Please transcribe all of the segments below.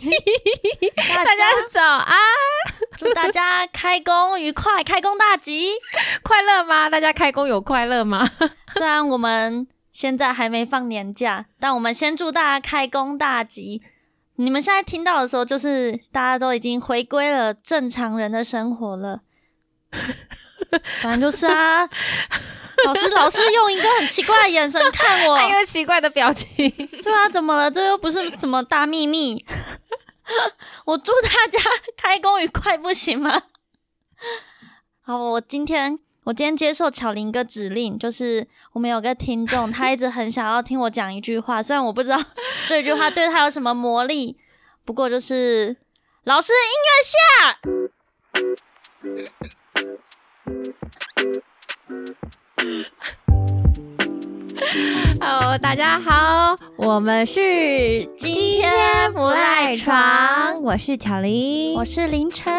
大家早安，祝大家开工愉快，开工大吉，快乐吗？大家开工有快乐吗？虽然我们现在还没放年假，但我们先祝大家开工大吉。你们现在听到的时候，就是大家都已经回归了正常人的生活了。反正就是啊，老师，老师用一个很奇怪的眼神看我，一个奇怪的表情。对啊，怎么了？这又不是什么大秘密。我祝大家开工愉快，不行吗？好，我今天我今天接受巧玲哥指令，就是我们有个听众，他一直很想要听我讲一句话，虽然我不知道这句话对他有什么魔力，不过就是老师音乐下。Hello，大家好，我们是今天不赖床，我是巧玲，我是凌晨，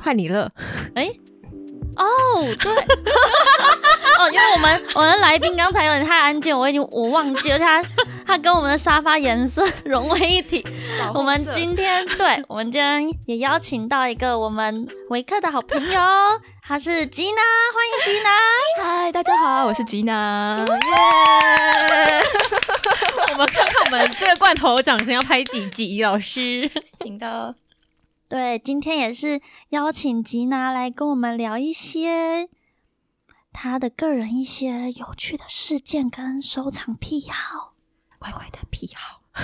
换你了，哎，哦，对，哦，因为我们我们来宾刚才有点太安静，我已经我忘记了他。它跟我们的沙发颜色 融为一体。我们今天，对我们今天也邀请到一个我们维克的好朋友，他是吉娜，欢迎吉娜。嗨，大家好，我是吉娜。耶！我们看看我们这个罐头掌声要拍几集，老师。行的。对，今天也是邀请吉娜来跟我们聊一些她的个人一些有趣的事件跟收藏癖好。怪怪的癖好，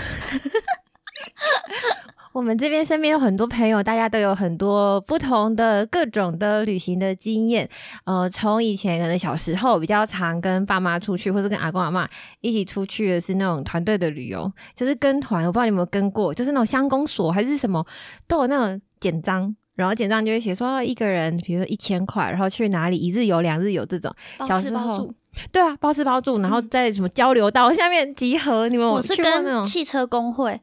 我们这边身边有很多朋友，大家都有很多不同的各种的旅行的经验。呃，从以前可能小时候比较常跟爸妈出去，或是跟阿公阿妈一起出去的是那种团队的旅游，就是跟团。我不知道你有没有跟过，就是那种乡公所还是什么，都有那种简章，然后简章就会写说一个人，比如说一千块，然后去哪里一日游、两日游这种。小时候。对啊，包吃包住，然后在什么交流道下面集合。你们我是跟汽车工会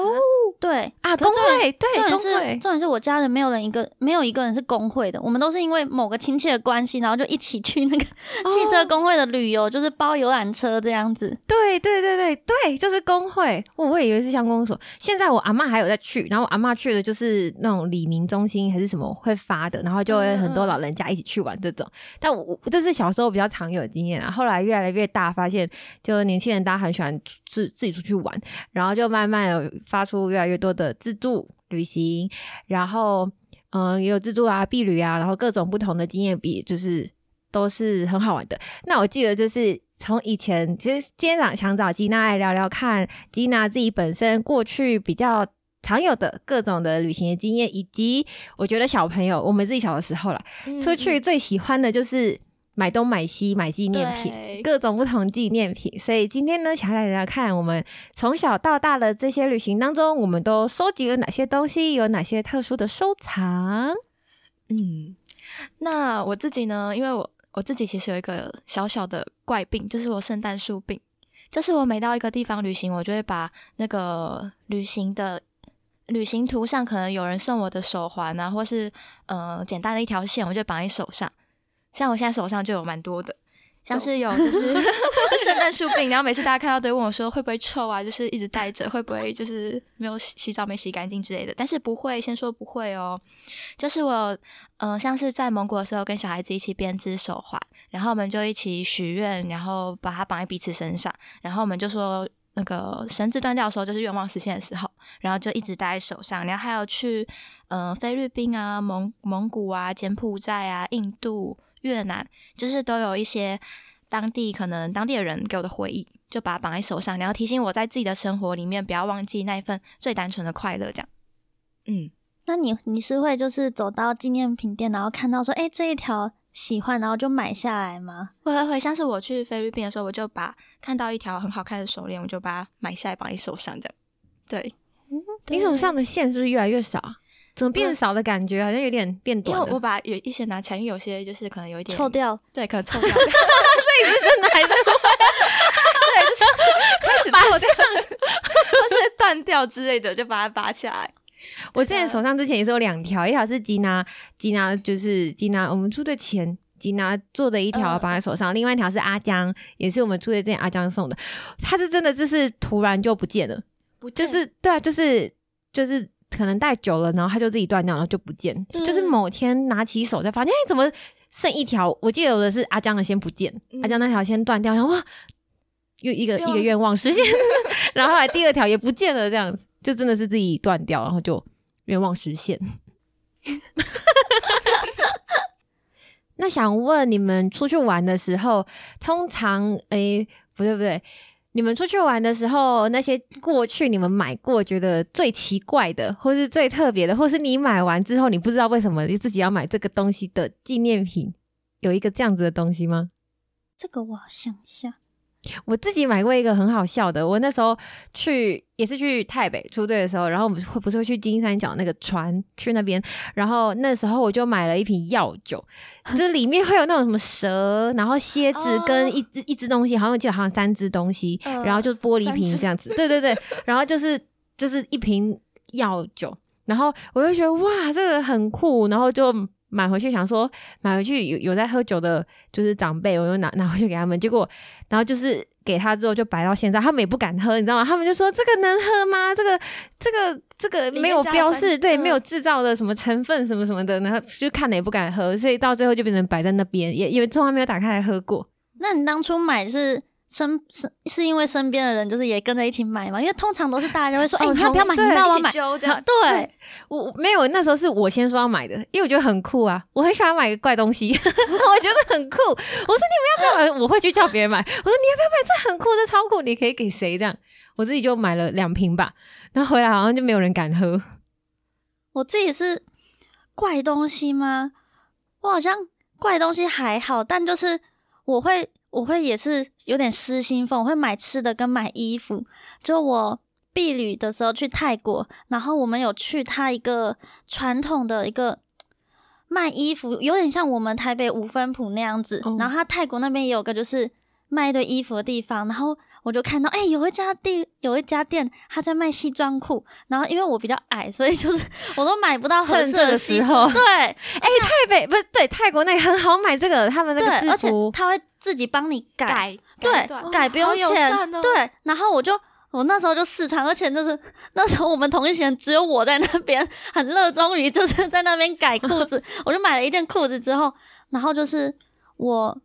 哦。对啊，工会对，重点是重点是我家人没有人一个没有一个人是工会的，我们都是因为某个亲戚的关系，然后就一起去那个汽车工会的旅游，就是包游览车这样子。对对对对对，就是工会，我我以为是乡公所。现在我阿妈还有在去，然后我阿妈去的就是那种李明中心还是什么会发的，然后就会很多老人家一起去玩这种。但我这是小时候比较常有的经验啊，后来越来越大，发现就年轻人大家很喜欢自自己出去玩，然后就慢慢有发出越来越多的自助旅行，然后嗯，也有自助啊、避旅啊，然后各种不同的经验，比就是都是很好玩的。那我记得就是从以前，其实今天想想找吉娜来聊聊看，吉娜自己本身过去比较常有的各种的旅行的经验，以及我觉得小朋友我们自己小的时候了，出去最喜欢的就是。买东买西买纪念品，各种不同纪念品。所以今天呢，想来聊聊看，我们从小到大的这些旅行当中，我们都收集了哪些东西，有哪些特殊的收藏？嗯，那我自己呢？因为我我自己其实有一个小小的怪病，就是我圣诞树病。就是我每到一个地方旅行，我就会把那个旅行的旅行图上可能有人送我的手环啊，或是呃简单的一条线，我就绑在手上。像我现在手上就有蛮多的，像是有就是 就圣诞树病，然后每次大家看到都问我说会不会臭啊，就是一直带着会不会就是没有洗洗澡没洗干净之类的，但是不会，先说不会哦。就是我嗯，像是在蒙古的时候跟小孩子一起编织手环，然后我们就一起许愿，然后把它绑在彼此身上，然后我们就说那个绳子断掉的时候就是愿望实现的时候，然后就一直戴在手上。然后还有去嗯菲律宾啊、蒙蒙古啊、柬埔寨啊、印度。越南就是都有一些当地可能当地的人给我的回忆，就把它绑在手上，然后提醒我在自己的生活里面不要忘记那一份最单纯的快乐。这样，嗯，那你你是会就是走到纪念品店，然后看到说，哎，这一条喜欢，然后就买下来吗？会会会，像是我去菲律宾的时候，我就把看到一条很好看的手链，我就把它买下来绑在手上，这样。对，你手上的线是不是越来越少？怎么变少的感觉？好像有点变短。因为我把有一些拿起来，因为有些就是可能有一点臭掉，对，可能臭掉。所以是真的还是？对，就是开始拔掉，或是断掉之类的，就把它拔起来。我之前手上之前也是有两条，一条是吉娜，吉娜就是吉娜，我们出的钱，吉娜做的一条绑在手上，另外一条是阿江，也是我们出的之前阿江送的。它是真的，就是突然就不见了。不就是对啊，就是就是可能戴久了，然后它就自己断掉，然后就不见。对就是某天拿起手才发现，哎，怎么剩一条？我记得有的是阿江的先不见，嗯阿江那条先断掉，然后哇，又一个一个愿望实现，然后后来第二条也不见了，这样子就真的是自己断掉，然后就愿望实现。那想问你们出去玩的时候，通常诶，不对不对，你们出去玩的时候，那些过去你们买过觉得最奇怪的，或是最特别的，或是你买完之后你不知道为什么你自己要买这个东西的纪念品，有一个这样子的东西吗？这个我想一下，我自己买过一个很好笑的，我那时候去也是去台北出队的时候，然后我们会不是会去金三角那个船去那边，然后那时候我就买了一瓶药酒，就里面会有那种什么蛇，然后蝎子跟一只、一只东西，好像我记得好像三只东西，呃然后就玻璃瓶这样子，对对对，然后就是就是一瓶药酒，然后我就觉得哇，这个很酷，然后就买回去想说买回去有有在喝酒的，就是长辈，我就拿拿回去给他们，结果然后就是给他之后就摆到现在，他们也不敢喝，你知道吗？他们就说这个能喝吗？这个这个这个没有标示，对，嗯没有制造的什么成分什么什么的，然后就看了也不敢喝，所以到最后就变成摆在那边，也因为从来没有打开来喝过。那你当初买是身是是因为身边的人就是也跟着一起买嘛？因为通常都是大家会说，哎、哦你要不要买？你同对要不要买对，我我没有，那时候是我先说要买的，因为我觉得很酷啊，我很喜欢买个怪东西，我觉得很酷。我说你们要不要买？我会去叫别人买。我说你要不要买？这很酷，这超酷，你可以给谁这样？我自己就买了两瓶吧，然后回来好像就没有人敢喝。我自己是怪东西吗？我好像怪东西还好，但就是我会我会也是有点失心疯，我会买吃的跟买衣服。就我避旅的时候去泰国，然后我们有去他一个传统的一个卖衣服，有点像我们台北五分埔那样子。哦然后他泰国那边也有个就是卖一堆衣服的地方，然后我就看到，哎、有一家店，有一家店，他在卖西装裤。然后因为我比较矮，所以就是 我都买不到合适的时候对哎、泰北不是对泰国那里很好买这个，他们那对，个而且他会自己帮你改，改对改不用钱，对。然后我就我那时候就试穿，而且就是 那时候我们同一群人只有我在那边很热衷于就是在那边改裤子，我就买了一件裤子之后，然后就是我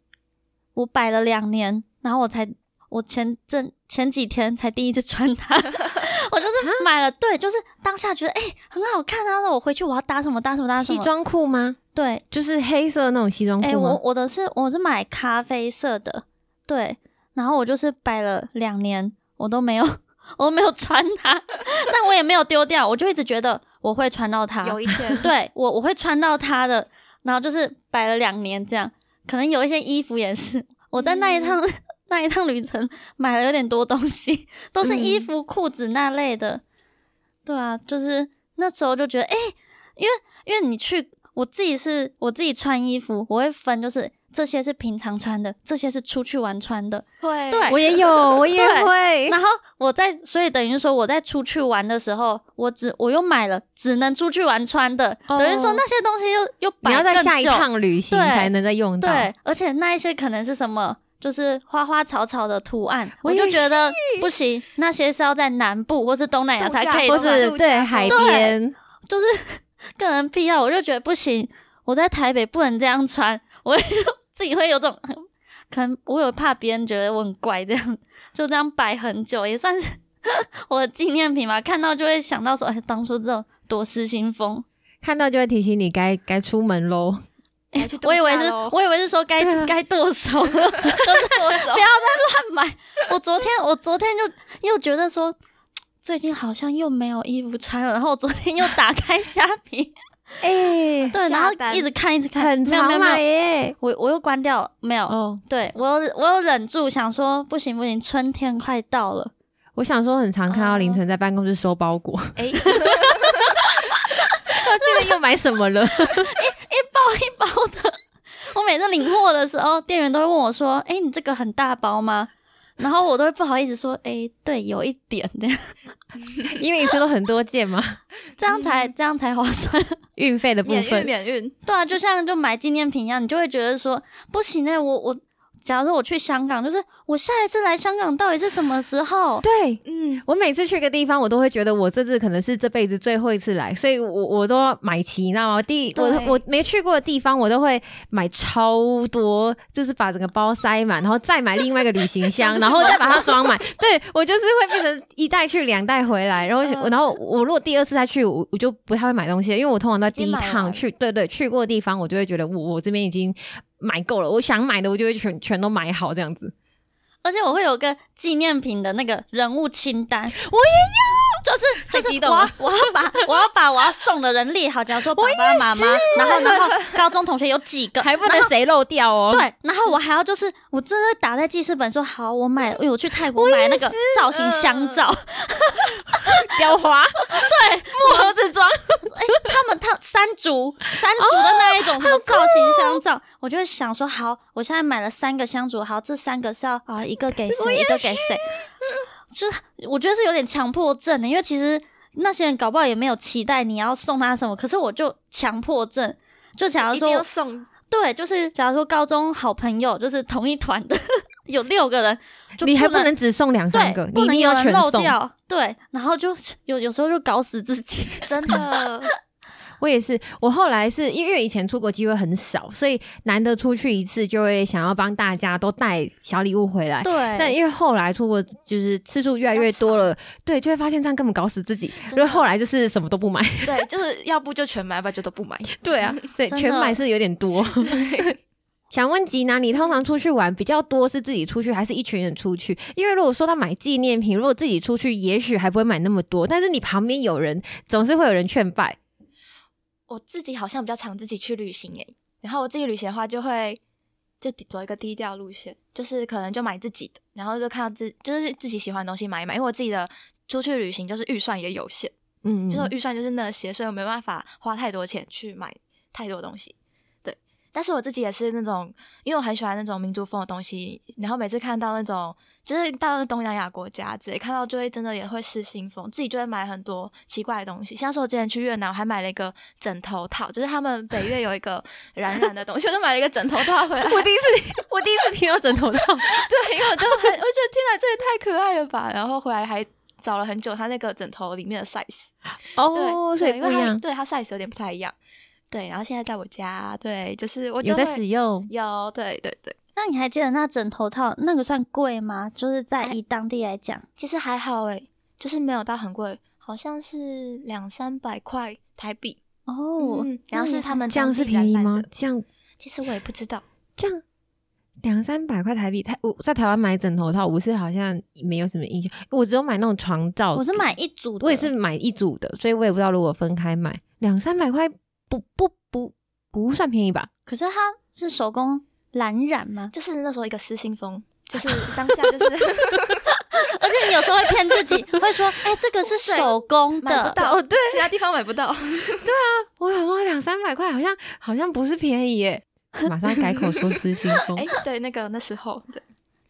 我摆了两年，然后我才我前阵前几天才第一次穿它，我就是买了，对，就是当下觉得哎、很好看啊，那我回去我要搭什么搭什么搭什么，西装裤吗？对，就是黑色那种西装哎、裤吗？我我的是我是买咖啡色的，对，然后我就是摆了两年，我都没有 我都没有穿它，但我也没有丢掉，我就一直觉得我会穿到它，有一天。对我我会穿到它的，然后就是摆了两年这样，可能有一些衣服也是我在那一趟、那一趟旅程买了有点多东西，都是衣服、裤子那类的，对啊，就是那时候就觉得，哎、因为因为你去，我自己是我自己穿衣服，我会分，就是这些是平常穿的，这些是出去玩穿的，会。对。我也有，我也会。然后我在，所以等于说我在出去玩的时候，我只我又买了只能出去玩穿的，哦。等于说那些东西又又摆你要在更下一趟旅行才能再用。到。对，而且那一些可能是什么，就是花花草草的图案，我就觉得不行，那些是要在南部或是东南亚才可以或是对海风边，就是个人癖好，我就觉得不行，我在台北不能这样穿，我就自己会有种。可能我有怕别人觉得我很怪，这样就这样摆很久，也算是我的纪念品吧。看到就会想到说，哎，当初这种多失心疯。看到就会提醒你该该出门喽。我以为是，我以为是说该该剁手。了，剁手。不要再乱买。我昨天我昨天就又觉得说，最近好像又没有衣服穿了，然后我昨天又打开虾皮，哎、对，然后一直看一直看，很没有没常买有没有，耶。我我又关掉了，没有。哦，对我有我有忍住，想说不行不行，春天快到了，我想说，很常看到凌晨在办公室收包裹，哎，这个又买什么了？一包的。我每次领货的时候，店员都会问我说：“哎、你这个很大包吗？”然后我都会不好意思说：“哎、对，有一点这样，因为一次都很多件嘛，这样才、这样才划算。运费的部免运分。免运，对啊，就像就买纪念品一样，你就会觉得说不行哎、我我假如说我去香港，就是我下一次来香港到底是什么时候？对，嗯，我每次去个地方，我都会觉得我这次可能是这辈子最后一次来，所以我我都要买齐，你知道吗？第我对我没去过的地方，我都会买超多，就是把整个包塞满，然后再买另外一个旅行箱，然后再把它装满。对我就是会变成一袋去两袋回来，然后、嗯然后我如果第二次再去，我我就不太会买东西了，因为我通常在第一趟去，对对，去过的地方，我就会觉得我我这边已经买够了，我想买的我就会全全都买好这样子。而且我会有个纪念品的那个人物清单，我也要，就是太就是我我要把我要把我要送的人列好，假如说爸爸妈妈，然后然后高中同学有几个，还不能谁漏掉哦。对，然后我还要就是，我真的打在记事本说，好，我买，因为我去泰国买那个造型香皂，雕花，对，木盒子装。哎他们他山竹山竹的那一种什么造型香皂，我就会想说，好，我现在买了三个香烛，好，这三个是要啊一个给谁，一个给谁，就是我觉得是有点强迫症的，因为其实那些人搞不好也没有期待你要送他什么，可是我就强迫症，就假如说送，对，就是假如说高中好朋友就是同一团的 有六个人，就你还不不能只送两三个，你一定不能有人要全送。漏掉，对，然后就 有有时候就搞死自己，真的，我也是，我后来是因为以前出国机会很少，所以难得出去一次，就会想要帮大家都带小礼物回来。对，但因为后来出国就是次数越来越多了，对，就会发现这样根本搞死自己。所以后来就是什么都不买。对，就是要不就全买，要不就都不买。对啊，对，全买是有点多。想问吉娜，你通常出去玩比较多是自己出去，还是一群人出去？因为如果说他买纪念品，如果自己出去，也许还不会买那么多，但是你旁边有人，总是会有人劝败。我自己好像比较常自己去旅行诶，然后我自己旅行的话就会就走一个低调路线，就是可能就买自己的，然后就看到自就是自己喜欢的东西买一买，因为我自己的出去旅行就是预算也有限，嗯，就是我预算就是那些，所以我没办法花太多钱去买太多东西。对，但是我自己也是那种，因为我很喜欢那种民族风的东西，然后每次看到那种就是到那东南亚国家之类，看到就会真的也会失心疯，自己就会买很多奇怪的东西。像是我之前去越南，我还买了一个枕头套，就是他们北越有一个染染的东西，我就买了一个枕头套回来。我第一次，我第一次听到枕头套。对，因为我就很，我觉得天哪，这也太可爱了吧！然后回来还找了很久，它那个枕头里面的 size。哦，对，所以不一样。对它 size 有点不太一样。对，然后现在在我家，对，就是我就有在使用，有，对对对，那你还记得那枕头套那个算贵吗？就是在以当地来讲，其实还好诶，就是没有到很贵，好像是两三百块台币。哦，嗯，然后是他们这样是便宜吗？这样其实我也不知道，这样两三百块台币，台我在台湾买枕头套，我是好像没有什么印象，我只有买那种床罩，我是买一组的，我也是买一组的，所以我也不知道如果分开买两三百块不不不不算便宜吧？可是它是手工蓝染吗？就是那时候一个失心疯，就是 当下就是而且你有时候会骗自己，会说：“哎、这个是手工的。买不到，哦对其他地方买不到。对啊 我想说两三百块好像好像不是便宜耶，马上改口说失心疯哎，对，那个那时候对。”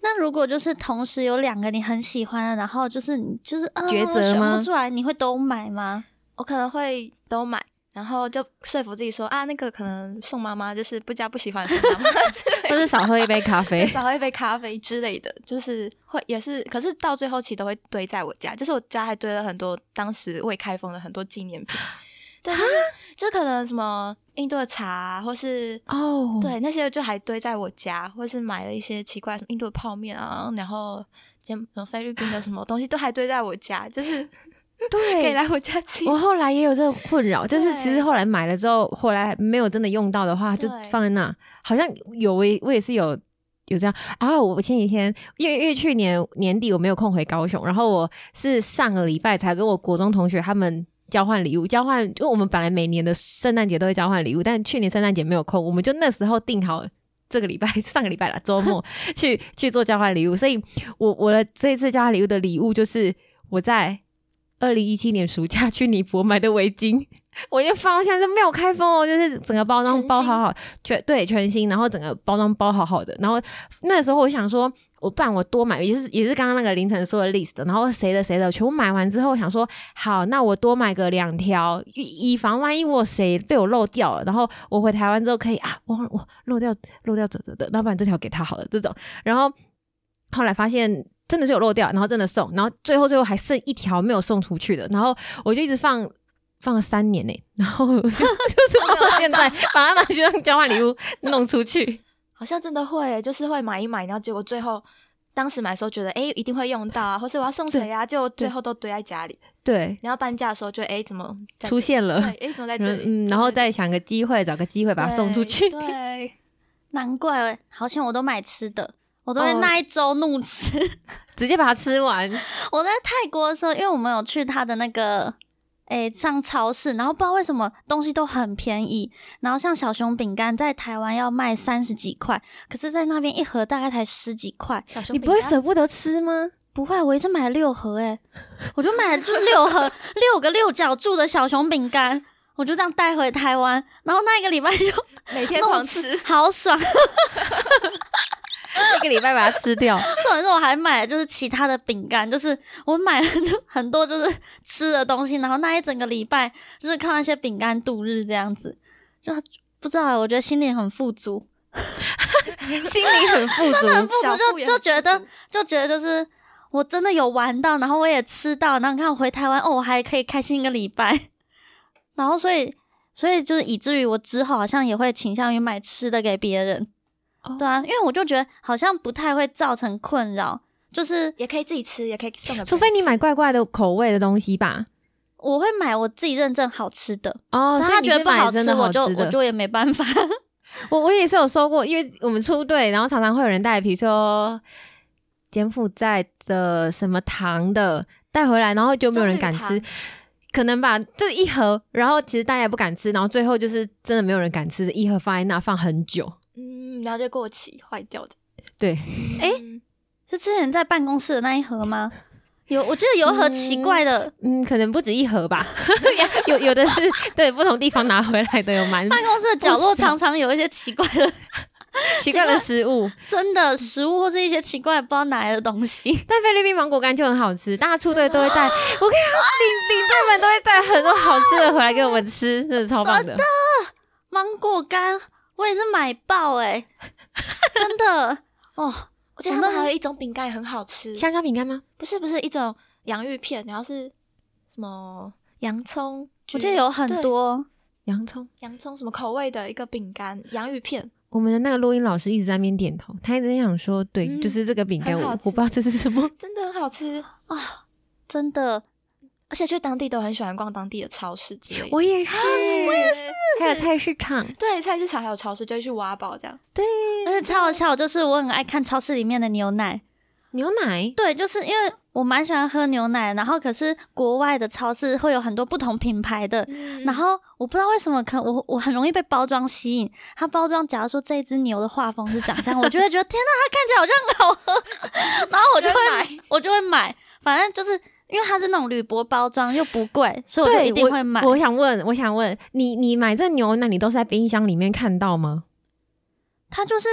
那如果就是同时有两个你很喜欢的，然后就是你就是、啊、抉择选不出来，你会都买吗？我可能会都买，然后就说服自己说啊，那个可能宋妈妈，就是不加不喜欢送妈妈 或是少喝一杯咖，啡。少喝一杯咖啡之类的，就是会也是，可是到最后其实都会堆在我家，就是我家还堆了很多当时未开封的很多纪念品，对，就是就可能什么印度的茶啊，或是。哦，对，那些就还堆在我家，或是买了一些奇怪什么印度的泡面啊，然后柬呃菲律宾的什么东西都还堆在我家，就是 可以，来我家吃。我后来也有这个困扰，就是其实后来买了之后，后来没有真的用到的话，就放在那。好像有我我也是有有这样啊。我前几天因为因为去年年底我没有空回高雄，然后我是上个礼拜才跟我国中同学他们。交换礼物，交换，因为我们本来每年的圣诞节都会交换礼物，但去年圣诞节没有空，我们就那时候定好这个礼拜 上个礼拜啦，周末去去做交换礼物，所以我我的这一次交换礼物的礼物就是我在二零一七年暑假去尼泊买的围巾，我就放到现在都没有开封哦，就是整个包装包好好，全对全新，然后整个包装包好好的，然后那时候我想说，我不然我多买，也是也是刚刚那个凌晨说的 list，然后谁的谁的全部买完之后，想说好，那我多买个两条，以以防万一我谁被我漏掉了，然后我回台湾之后可以啊，我我漏掉漏掉走走的，那不然这条给他好了这种，然后后来发现真的是有漏掉，然后真的送，然后最后最后还剩一条没有送出去的，然后我就一直放。放了三年呢、然后就就是放到现在，把它拿去当交换礼物弄出去。好像真的会，就是会买一买，然后结果最后当时买的时候觉得，哎、一定会用到啊，或是我要送谁啊，就最后都堆在家里。对，然后搬家的时候就，哎、怎么出现了，对，哎、怎么在这里？嗯，然后再想个机会，找个机会把它送出去。对，对难怪好像我都买吃的，我都会哦那一周怒吃。直接把它吃完。我在泰国的时候，因为我们有去他的那个。诶、上超市，然后不知道为什么东西都很便宜，然后像小熊饼干在台湾要卖三十几块，可是在那边一盒大概才十几块。小熊你不会舍不得吃吗？不会，我一次买了六盒、诶，我就买了就是六盒六个六角柱的小熊饼干，我就这样带回台湾，然后那一个礼拜就每天弄狂吃，好爽。一个礼拜把它吃掉。重点是我还买了就是其他的饼干，就是我买了就很多就是吃的东西，然后那一整个礼拜就是靠那些饼干度日这样子，就不知道欸我觉得心里很富足，心里很富足，就就觉得就觉得就是我真的有玩到，然后我也吃到，然后你看我回台湾哦，我还可以开心一个礼拜，然后所以所以就是以至于我之后好像也会倾向于买吃的给别人，哦对啊，因为我就觉得好像不太会造成困扰，就是也可以自己吃，也可以送给。除非你买怪怪的口味的东西吧。我会买我自己认证好吃的，哦，但他觉得不好吃，我就我就也没办法。我我也是有收过，因为我们出队，然后常常会有人带，比如说柬埔寨的什么糖的带回来，然后就没有人敢吃可能吧，就一盒，然后其实大家也不敢吃，然后最后就是真的没有人敢吃的一盒放在那放很久。嗯，然后就过期坏掉的。对，诶嗯是之前在办公室的那一盒吗？有，我记得有一盒奇怪的，嗯，可能不止一盒吧，有有的是对不同地方拿回来的，有蛮办公室的角落常常有一些奇怪的，奇怪的食物。真的食物或是一些奇怪不知道哪来的东西。但菲律宾芒果干就很好吃，大家出队都会带，我跟你讲，领领队们都会带很多好吃的回来给我们吃，真的超棒的。芒果干我也是买爆哎、真的哦，我记得他们还有一种饼干也很好吃，香蕉饼干吗？不是不是一种洋芋片，然后是什么洋葱，我记得有很对多。洋葱。洋葱什么口味的一个饼干，洋芋片，我们的那个录音老师一直在那边点头，他一直想说，对，嗯就是这个饼干，很好我我不知道这是什么。真的很好吃啊，真的，而且去当地都很喜欢逛当地的超市之类的。我也是，我也是，还有菜市场，对菜市场还有超市就会去挖宝这样。对而且超好笑，就是我很爱看超市里面的牛奶。牛奶对，就是因为我蛮喜欢喝牛奶，然后可是国外的超市会有很多不同品牌的，嗯然后我不知道为什么，可我我很容易被包装吸引。它包装，假如说这一只牛的画风是长这样，我就会觉得天哪，它看起来好像很好喝，然后我就会就会买我就会买。反正就是因为它是那种铝箔包装又不贵，所以我就，一定会买。我。我想问，我想问你，你买这牛奶，你都是在冰箱里面看到吗？它就是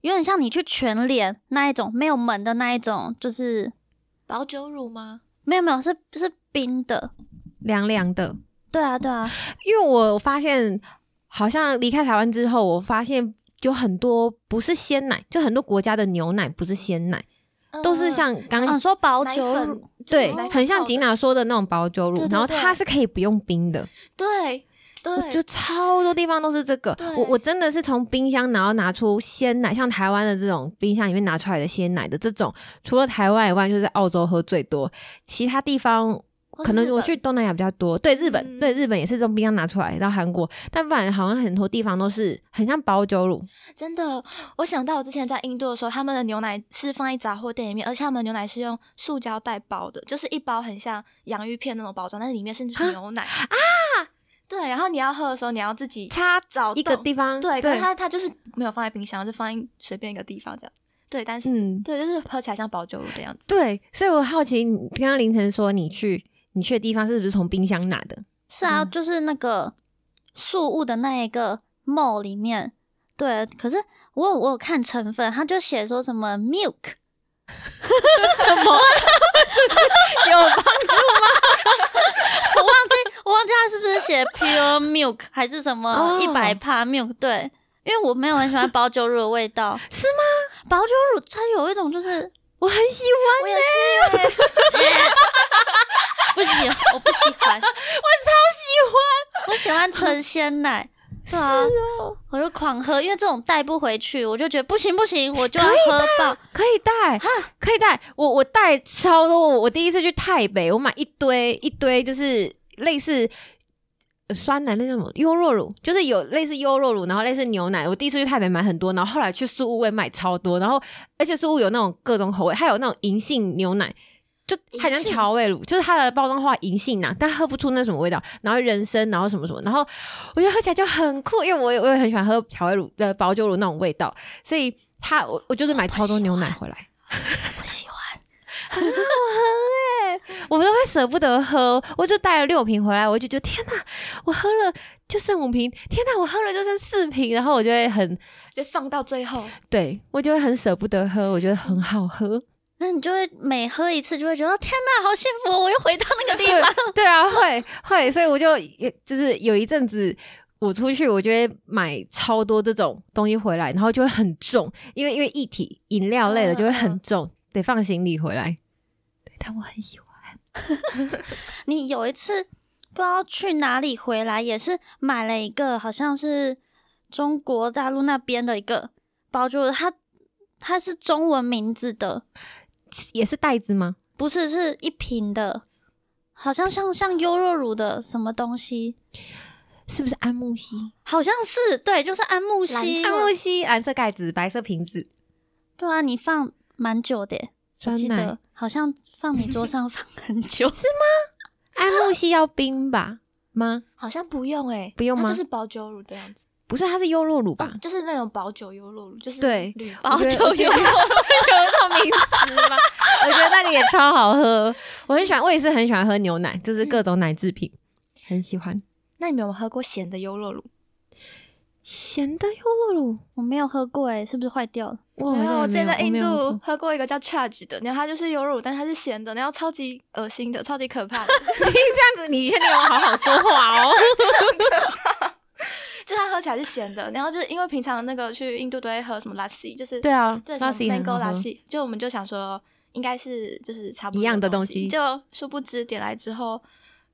有点像你去全联那一种没有门的那一种，就是保酒乳吗？没有没有是是冰的。凉凉的，对啊对啊，因为我发现，好像离开台湾之后，我发现有很多不是鲜奶，就很多国家的牛奶不是鲜奶，都是像刚刚嗯，说保酒乳，对很像吉娜说的那种保酒乳然后它是可以不用冰的，对对，我就超多地方都是这个。我我真的是从冰箱然后拿出鲜奶，像台湾的这种冰箱里面拿出来的鲜奶的这种，除了台湾以外，就是在澳洲喝最多，其他地方。可能我去东南亚比较多，对日本，嗯对日本也是从冰箱拿出来，然后韩国，但不然好像很多地方都是很像保酒乳，真的，我想到我之前在印度的时候，他们的牛奶是放在杂货店里面，而且他们牛奶是用塑胶袋包的，就是一包很像洋芋片那种包装，但是里面是牛奶啊。对，然后你要喝的时候，你要自己插找一个地方，对，可对是，它它就是没有放在冰箱，就放在随便一个地方这样。对，但是、嗯，对，就是喝起来像保酒乳的样子。对，所以我好奇，你刚刚凌晨说你去你去的地方是不是从冰箱拿的？是啊，嗯就是那个素物的那一个 mall 里面，对。可是我有我有看成分，他就写说什么 milk，什么 有帮助吗？我忘记我忘记他是不是写 pure milk 还是什么哦一百帕 milk？对，因为我没有很喜欢保酒乳的味道。是吗？保酒乳它有一种就是我很喜我也是、欸，不喜我不喜欢，我超喜欢我喜欢纯鲜奶。是啊，哦我就狂喝，因为这种带不回去，我就觉得不行不行，我就要喝爆。欢，可以带，可以带。我我带超多，我我第一次去台北，我买一堆一堆，就是类似。呃酸奶那叫什么优酪乳，就是有类似优酪乳，然后类似牛奶。我第一次去台北买很多，然后后来去苏屋我也买超多，然后而且苏屋有那种各种口味，还有那种银杏牛奶，就很像调味乳，就是它的包装画银杏呐，但喝不出那什么味道。然后人参，然后什么什么，然后我觉得喝起来就很酷，因为我也我也很喜欢喝调味乳呃保酒乳那种味道，所以它我我就是买超多牛奶回来。不喜欢，很好喝哎、我都会舍不得喝，我就带了六瓶回来，我就觉得天哪，我喝了就剩五瓶，天哪，我喝了就剩四瓶，然后我就会很就放到最后。对我就会很舍不得喝，我觉得很好喝。那你就会每喝一次就会觉得天哪，好幸福哦，我又回到那个地方。对啊，会会，所以我就也就是有一阵子。我出去，我就会买超多这种东西回来，然后就会很重，因为因为一体饮料类的就会很重，得放行李回来。对，但我很喜欢。你有一次不知道去哪里回来，也是买了一个好像是中国大陆那边的一个包住它它是中文名字的，也是袋子吗？不是是一瓶的，好像像像优若乳的什么东西，是不是安慕希？好像是对，就是安慕希。安慕希蓝色盖子，白色瓶子，对啊，你放蛮久的耶，我记得。好像放你桌上放很久。是吗安慕希要冰吧？吗？好像不用哎、不用吗就是保酒乳的样子，不是，它是优酪乳吧？就是那种保酒优酪乳，就是对铝保酒优酪乳 有这种名词吗？我觉得那个也超好喝，我很喜欢，我也是很喜欢喝牛奶，就是各种奶制品，很喜欢。那你们有没有喝过咸的优酪乳？咸的优酪乳，我没有喝过哎，是不是坏掉了？我没有，我之前在印度喝过一个叫 Charge 的，然后它就是优酪乳，但它是咸的，然后超级恶心的，超级可怕的。你这样子，你确定我好好说话哦？就它喝起来是咸的，然后就是因为平常那个去印度都会喝什么 lassi，就是对啊对什么 mango 好喝 lassi，就我们就想说应该是就是差不多一样的东东西就殊不知点来之后。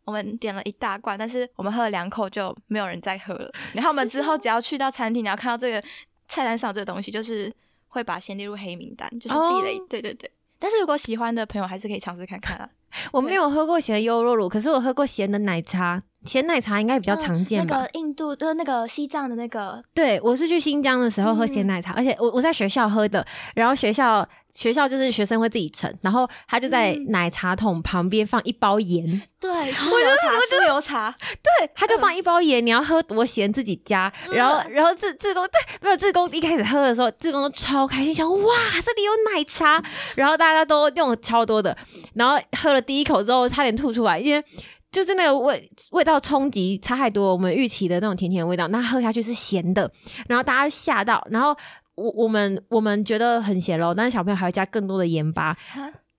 我们点了一大罐，但是我们喝了两口就没有人再喝了。然后我们之后只要去到餐厅，然后看到这个菜单上这个东西，就是会把先列入黑名单，就是地雷。哦对对对。但是如果喜欢的朋友，还是可以尝试看看啊。我没有喝过咸的优酪乳，可是我喝过咸的奶茶，咸奶茶应该比较常见吧？那个印度就是那个西藏的那个，对，我是去新疆的时候喝咸奶茶，而且我我在学校喝的，然后学校学校就是学生会自己盛，然后他就在奶茶桶旁边放一包盐，对，酥油茶，酥油茶，对，他就放一包盐，你要喝多咸自己加，然后然后志志工对，没有志工一开始喝的时候，志工都超开心，想哇这里有奶茶，然后大家都用超多的，然后喝了第一口之后差点吐出来，因为。就是那个味味道冲击差太多，我们预期的那种甜甜的味道，那喝下去是咸的，然后大家吓到，然后我我们我们觉得很咸喽，但是小朋友还要加更多的盐巴，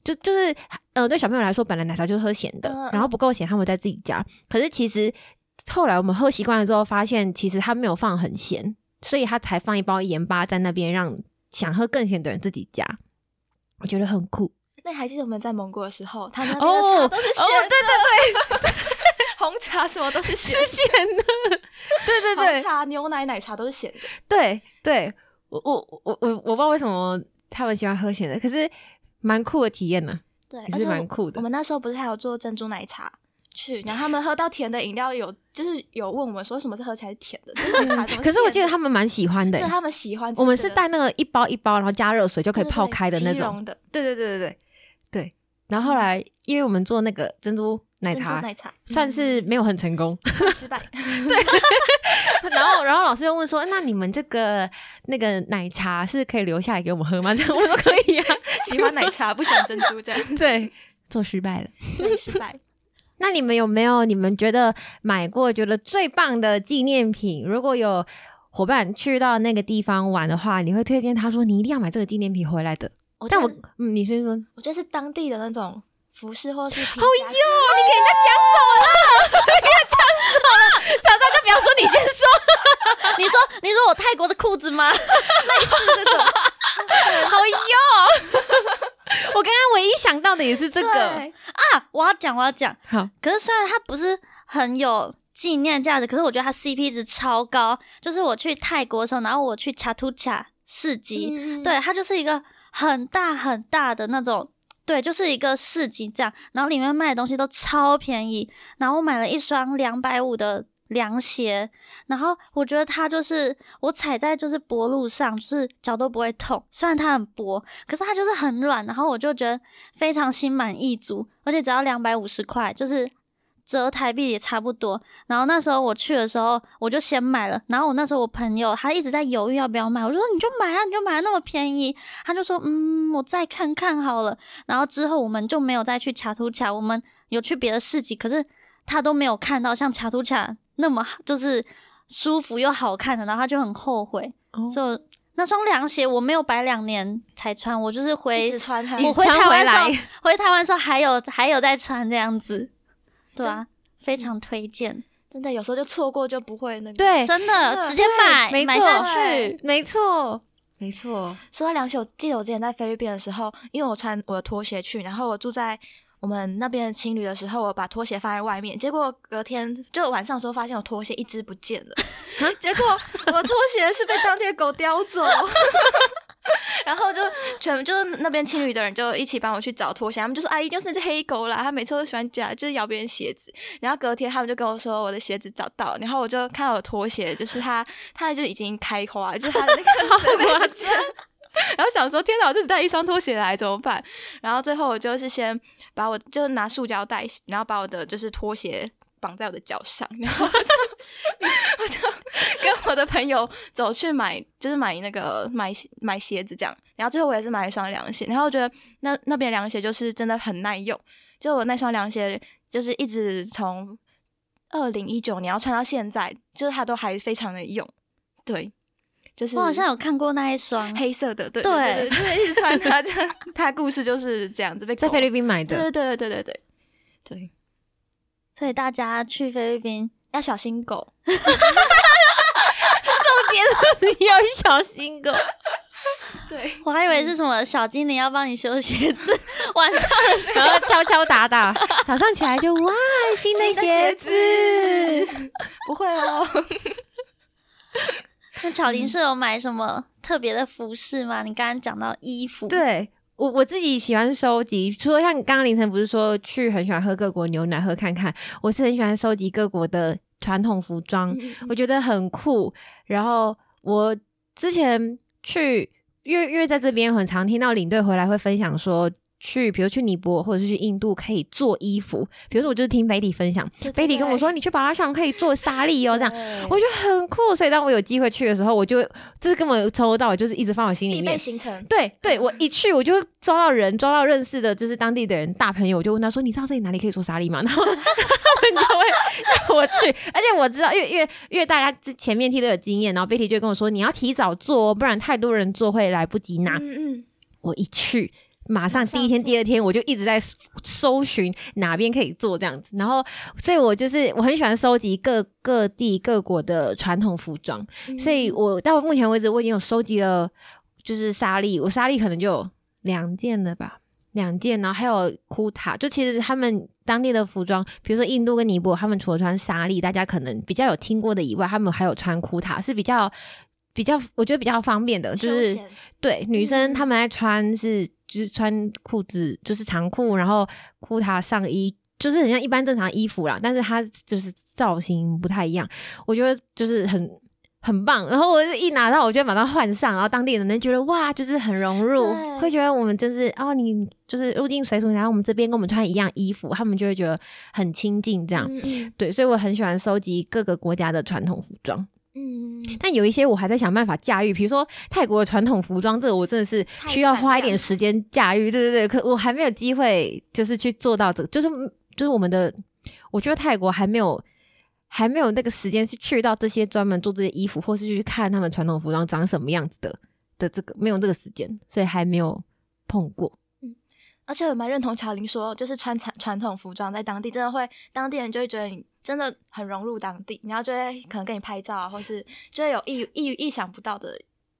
就就是呃对小朋友来说，本来奶茶就是喝咸的，嗯然后不够咸他们再自己加，可是其实后来我们喝习惯了之后，发现其实他没有放很咸，所以他才放一包盐巴在那边，让想喝更咸的人自己加，我觉得很酷。那还记得我们在蒙古的时候，他们那边哦的茶都是咸哦的，对对 对，红茶什么都是咸的，咸的，对对红茶、牛奶、奶茶都是咸的。对对，我我我我我不知道为什么他们喜欢喝咸的，可是蛮酷的体验呢、对，也是蛮酷的我们那时候不是还有做珍珠奶茶去，然后他们喝到甜的饮料有，就是有问我们说为什么是喝起来是甜的，可是我记得他们蛮喜欢的、的对他们喜欢我们是带那个一包一包，然后加热水就可以泡开的那种。对对对对对对。然后后来，因为我们做那个珍珠奶茶，奶茶算是没有很成功。嗯失败，对 然后，然后老师又问说：“那你们这个那个奶茶是可以留下来给我们喝吗？”这样我说可以啊。喜欢奶茶不喜欢珍珠这样，对，做失败了。对，失败。那你们有没有你们觉得买过觉得最棒的纪念品？如果有伙伴去到那个地方玩的话，你会推荐他说你一定要买这个纪念品回来的？但我嗯，你先说，我觉得是当地的那种服饰或是皮夹哦哟，你给人家讲走了，你给人家讲走了，早知道就不要说你先说。你说你说我泰国的裤子吗？类似这种好哟，我刚刚唯一想到的也是这个。啊，我要讲我要讲，好，可是虽然它不是很有纪念价值，可是我觉得它 CP 值超高。就是我去泰国的时候，然后我去查图卡市集，嗯，对，它就是一个很大很大的那种，对，就是一个市集这样，然后里面卖的东西都超便宜。然后我买了一双两百五的凉鞋，然后我觉得它就是我踩在就是薄路上，就是脚都不会痛。虽然它很薄，可是它就是很软，然后我就觉得非常心满意足，而且只要两百五十块，就是。折台币也差不多，然后那时候我去的时候，我就先买了。然后我那时候我朋友他一直在犹豫要不要买，我就说你就买啊，你就买啊，那么便宜。他就说嗯，我再看看好了。然后之后我们就没有再去卡图卡，我们有去别的市集，可是他都没有看到像卡图卡那么就是舒服又好看的，然后他就很后悔。哦所以那双凉鞋我没有摆两年才穿，我就是回穿，我回台湾的时候来，回台湾的时候还有还有在穿这样子，对啊，非常推荐，真的有时候就错过就不会那个。，对，真的的直接买没错买下去。没错，没错。说到凉鞋，我记得我之前在菲律宾的时候，因为我穿我的拖鞋去，然后我住在我们那边的青旅的时候，我把拖鞋放在外面，结果隔天就晚上的时候发现我拖鞋一只不见了，结果我拖鞋是被当地的狗叼走。然后就全就是那边青旅的人就一起帮我去找拖鞋，他们就说阿姨就是那只黑狗啦，它每次都喜欢夹就是咬别人鞋子。然后隔天他们就跟我说我的鞋子找到了，然后我就看到我拖鞋，就是它它就已经开花，就是它的那个好夸张，然后想说天哪，我这只带一双拖鞋来怎么办？然后最后我就是先把我就拿塑胶袋，然后把我的就是拖鞋绑在我的脚上，然后我就我就跟我的朋友走去买，就是买那个买买鞋子这样。然后最后我也是买了一双凉鞋，然后我觉得那那边凉鞋就是真的很耐用，就我那双凉鞋就是一直从二零一九年要穿到现在，就是它都还非常的用，对。就是我好像有看过那一双，黑色的，对对对对，就是一直穿它，这样它故事就是这样子被在菲律宾买的，对对对对对对对，所以大家去菲律宾要小心狗，重点是要小心狗。对，我还以为是什么小精灵要帮你修鞋子，晚上的时候然后敲敲打打，早上起来就哇，新的鞋。子不会哦，那巧玲是有买什么特别的服饰吗？你刚刚讲到衣服，，对我我自己喜欢收集，除了像刚刚凌晨不是说去很喜欢喝各国牛奶喝看看，我是很喜欢收集各国的传统服装，我觉得很酷。然后我之前去，因为因为在这边很常听到领队回来会分享说。去，比如去尼泊尔或者是去印度，可以做衣服。比如说，我就是听 Betty 分享对对，Betty 跟我说，你去巴拉上可以做 沙粒哦，这样我觉得很酷。所以当我有机会去的时候，我就这是根本从头到尾就是一直放我心里必面备行程，对对，我一去我就抓到人，抓到认识的，就是当地的人大朋友，我就问他说：“你知道这里哪里可以做沙粒吗？”然后 他们就会 带我去，而且我知道，因为因为因为大家之前面梯都有经验，然后 Betty 就跟我说：“你要提早做哦，不然太多人做会来不及拿。嗯嗯，我一去。马上第一天、第二天，我就一直在搜寻哪边可以做这样子，然后，所以我就是我很喜欢收集各各地各国的传统服装，嗯。所以我到目前为止，我已经有收集了，就是纱丽，我纱丽可能就有两件了吧，两件，然后还有库塔，就其实他们当地的服装，比如说印度跟尼泊尔，他们除了穿纱丽，大家可能比较有听过的以外，他们还有穿库塔，是比较比较，我觉得比较方便的，就是对女生嗯她们爱穿是就是穿裤子，就是长裤，然后裤塔上衣。就是很像一般正常衣服啦，但是它就是造型不太一样，我觉得就是很很棒。然后我一拿到，我就马上换上，然后当地人呢觉得哇，就是很融入，会觉得我们真是哦，你就是入境随俗，然后我们这边跟我们穿一样衣服，他们就会觉得很亲近这样。嗯嗯对，所以我很喜欢收集各个国家的传统服装。嗯，但有一些我还在想办法驾驭，比如说泰国的传统服装，这个我真的是需要花一点时间驾驭。对对对，可我还没有机会，就是去做到这个，就是就是我们的，我觉得泰国还没有还没有那个时间去去到这些专门做这些衣服，或是去看他们传统服装长什么样子的的这个没有这个时间，所以还没有碰过。而且我蛮认同乔玲说，就是穿传传统服装在当地，真的会当地人就会觉得你真的很融入当地，然后就会可能跟你拍照啊，或是就会有意意意想不到的，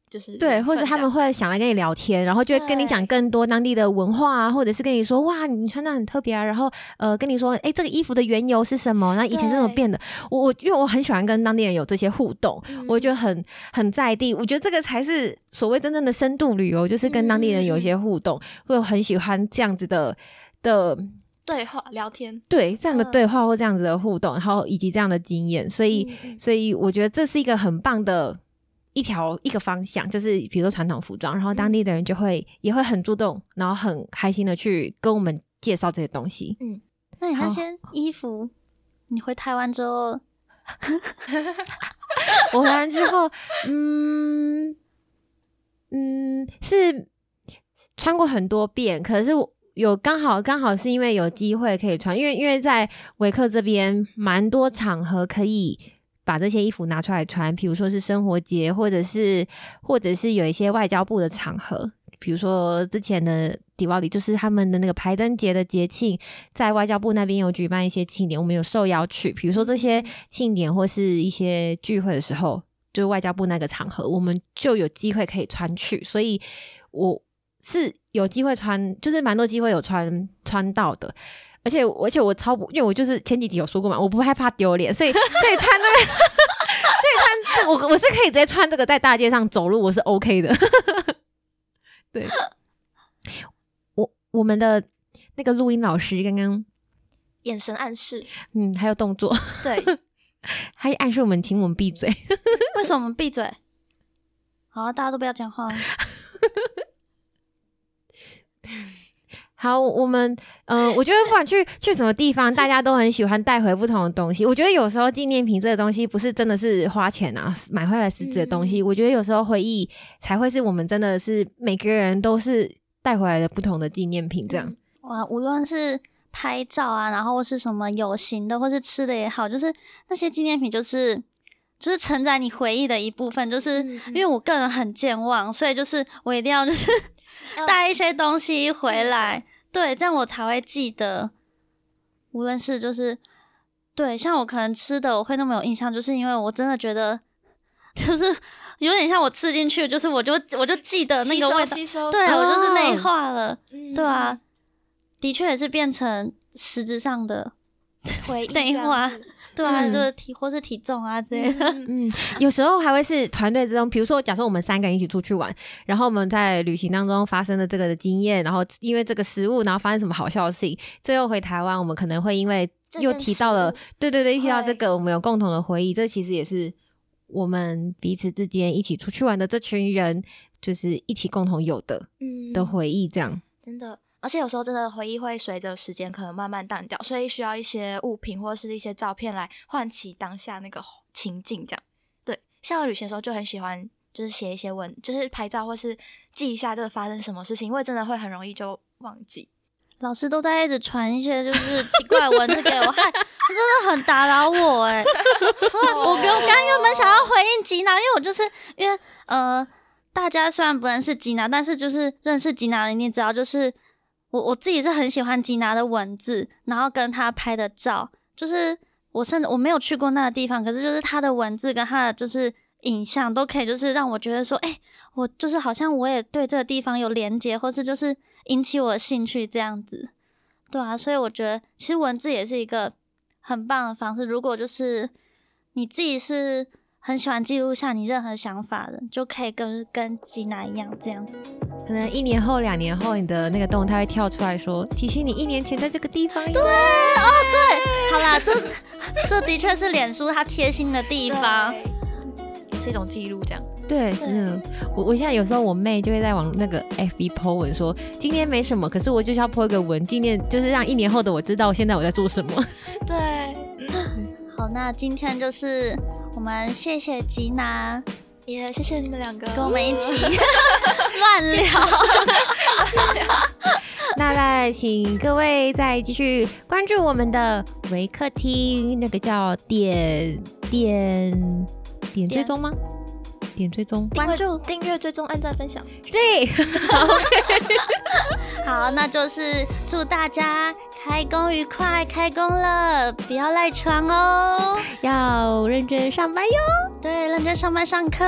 就是对，或者他们会想来跟你聊天，然后就会跟你讲更多当地的文化啊，或者是跟你说哇，你穿的很特别啊，然后呃跟你说，哎，这个衣服的缘由是什么？那以前是怎么变的？我我因为我很喜欢跟当地人有这些互动，我觉得很很在地，我觉得这个才是所谓真正的深度旅游，就是跟当地人有一些互动，会很喜欢这样子的的对话聊天，对这样的对话或这样子的互动，然后以及这样的经验，所以所以我觉得这是一个很棒的。一条一个方向，就是比如说传统服装，然后当地的人就会也会很主动，然后很开心的去跟我们介绍这些东西。嗯，那你那些衣服，你回台湾之后，我回来之后，嗯嗯，是穿过很多遍，可是我有刚好刚好是因为有机会可以穿，因为因为在维克这边蛮多场合可以。把这些衣服拿出来穿，比如说是生活节，或者是或者是有一些外交部的场合，比如说之前的迪瓦里，就是他们的那个排灯节的节庆，在外交部那边有举办一些庆典，我们有受邀去。比如说这些庆典或是一些聚会的时候，就是外交部那个场合，我们就有机会可以穿去。所以我是有机会穿，就是蛮多机会有穿穿到的。而且而且我超不，因为我就是前几集有说过嘛，我不害怕丢脸，所以所以穿这个，所以穿这我我是可以直接穿这个在大街上走路，我是 OK 的。对，我我们的那个录音老师刚刚眼神暗示，嗯，还有动作，对，还暗示我们，请我们闭嘴。为什么我们闭嘴？好，大家都不要讲话。好，我们嗯，我觉得不管去去什么地方，大家都很喜欢带回不同的东西。我觉得有时候纪念品这个东西不是真的是花钱啊买回来实质的东西。我觉得有时候回忆才会是我们真的是每个人都是带回来的不同的纪念品。这样哇，无论是拍照啊，然后是什么有形的，或是吃的也好，就是那些纪念品，就是就是承载你回忆的一部分。就是因为我个人很健忘，所以就是我一定要就是 带一些东西回来。对，这样我才会记得。无论是就是对，像我可能吃的我会那么有印象，就是因为我真的觉得，就是有点像我吃进去，就是我就我就记得那个味道，对我就是内化了，对啊，的确也是变成实质上的回忆内化。对啊，就是体或是体重啊之类的。嗯，有时候还会是团队之中，比如说，假设我们三个人一起出去玩，然后我们在旅行当中发生的这个的经验，然后因为这个食物，然后发生什么好笑的事情，最后回台湾，我们可能会因为又提到了，对对对，一提到这个，我们有共同的回忆，这其实也是我们彼此之间一起出去玩的这群人，就是一起共同有的嗯的回忆，这样真的。而且有时候真的回忆会随着时间可能慢慢淡掉，所以需要一些物品或者是一些照片来唤起当下那个情境。这样，对，像我旅行的时候就很喜欢，就是写一些文，就是拍照或是记一下就是发生什么事情，因为真的会很容易就忘记。老师都在一直传一些就是奇怪文字给我，害真的很打扰我哎。我我刚原本想要回应吉娜，因为我就是因为呃，大家虽然不认识吉娜，但是就是认识吉娜的你知道就是。我我自己是很喜欢吉娜的文字，然后跟他拍的照，就是我甚至我没有去过那个地方，可是就是他的文字跟他的就是影像都可以，就是让我觉得说，哎，我就是好像我也对这个地方有连接，或是就是引起我的兴趣这样子，对啊，所以我觉得其实文字也是一个很棒的方式。如果就是你自己是很喜欢记录下你任何想法的，就可以跟跟吉娜一样这样子。可能一年后、两年后，你的那个动态会跳出来说，提醒你一年前在这个地方。对，哦，对，好啦，这这的确是脸书它贴心的地方，也是一种记录，这样。对，嗯，我我现在有时候我妹就会在往那个 FB po 文说，今天没什么，可是我就是要 po 一个文，纪念，就是让一年后的我知道现在我在做什么。对，好，那今天就是我们谢谢吉娜。也谢谢你们两个跟我们一起 乱聊。那再请各位再继续关注我们的维客厅，那个叫点点点追踪吗？点追踪，关注订阅、追踪、按赞、分享。对，好，那就是祝大家开工愉快，开工了，不要赖床哦。要认真上班哟，对，认真上班上课，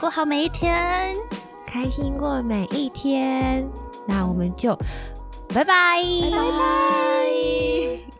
过好每一天。开心过每一天。那我们就拜拜，拜拜。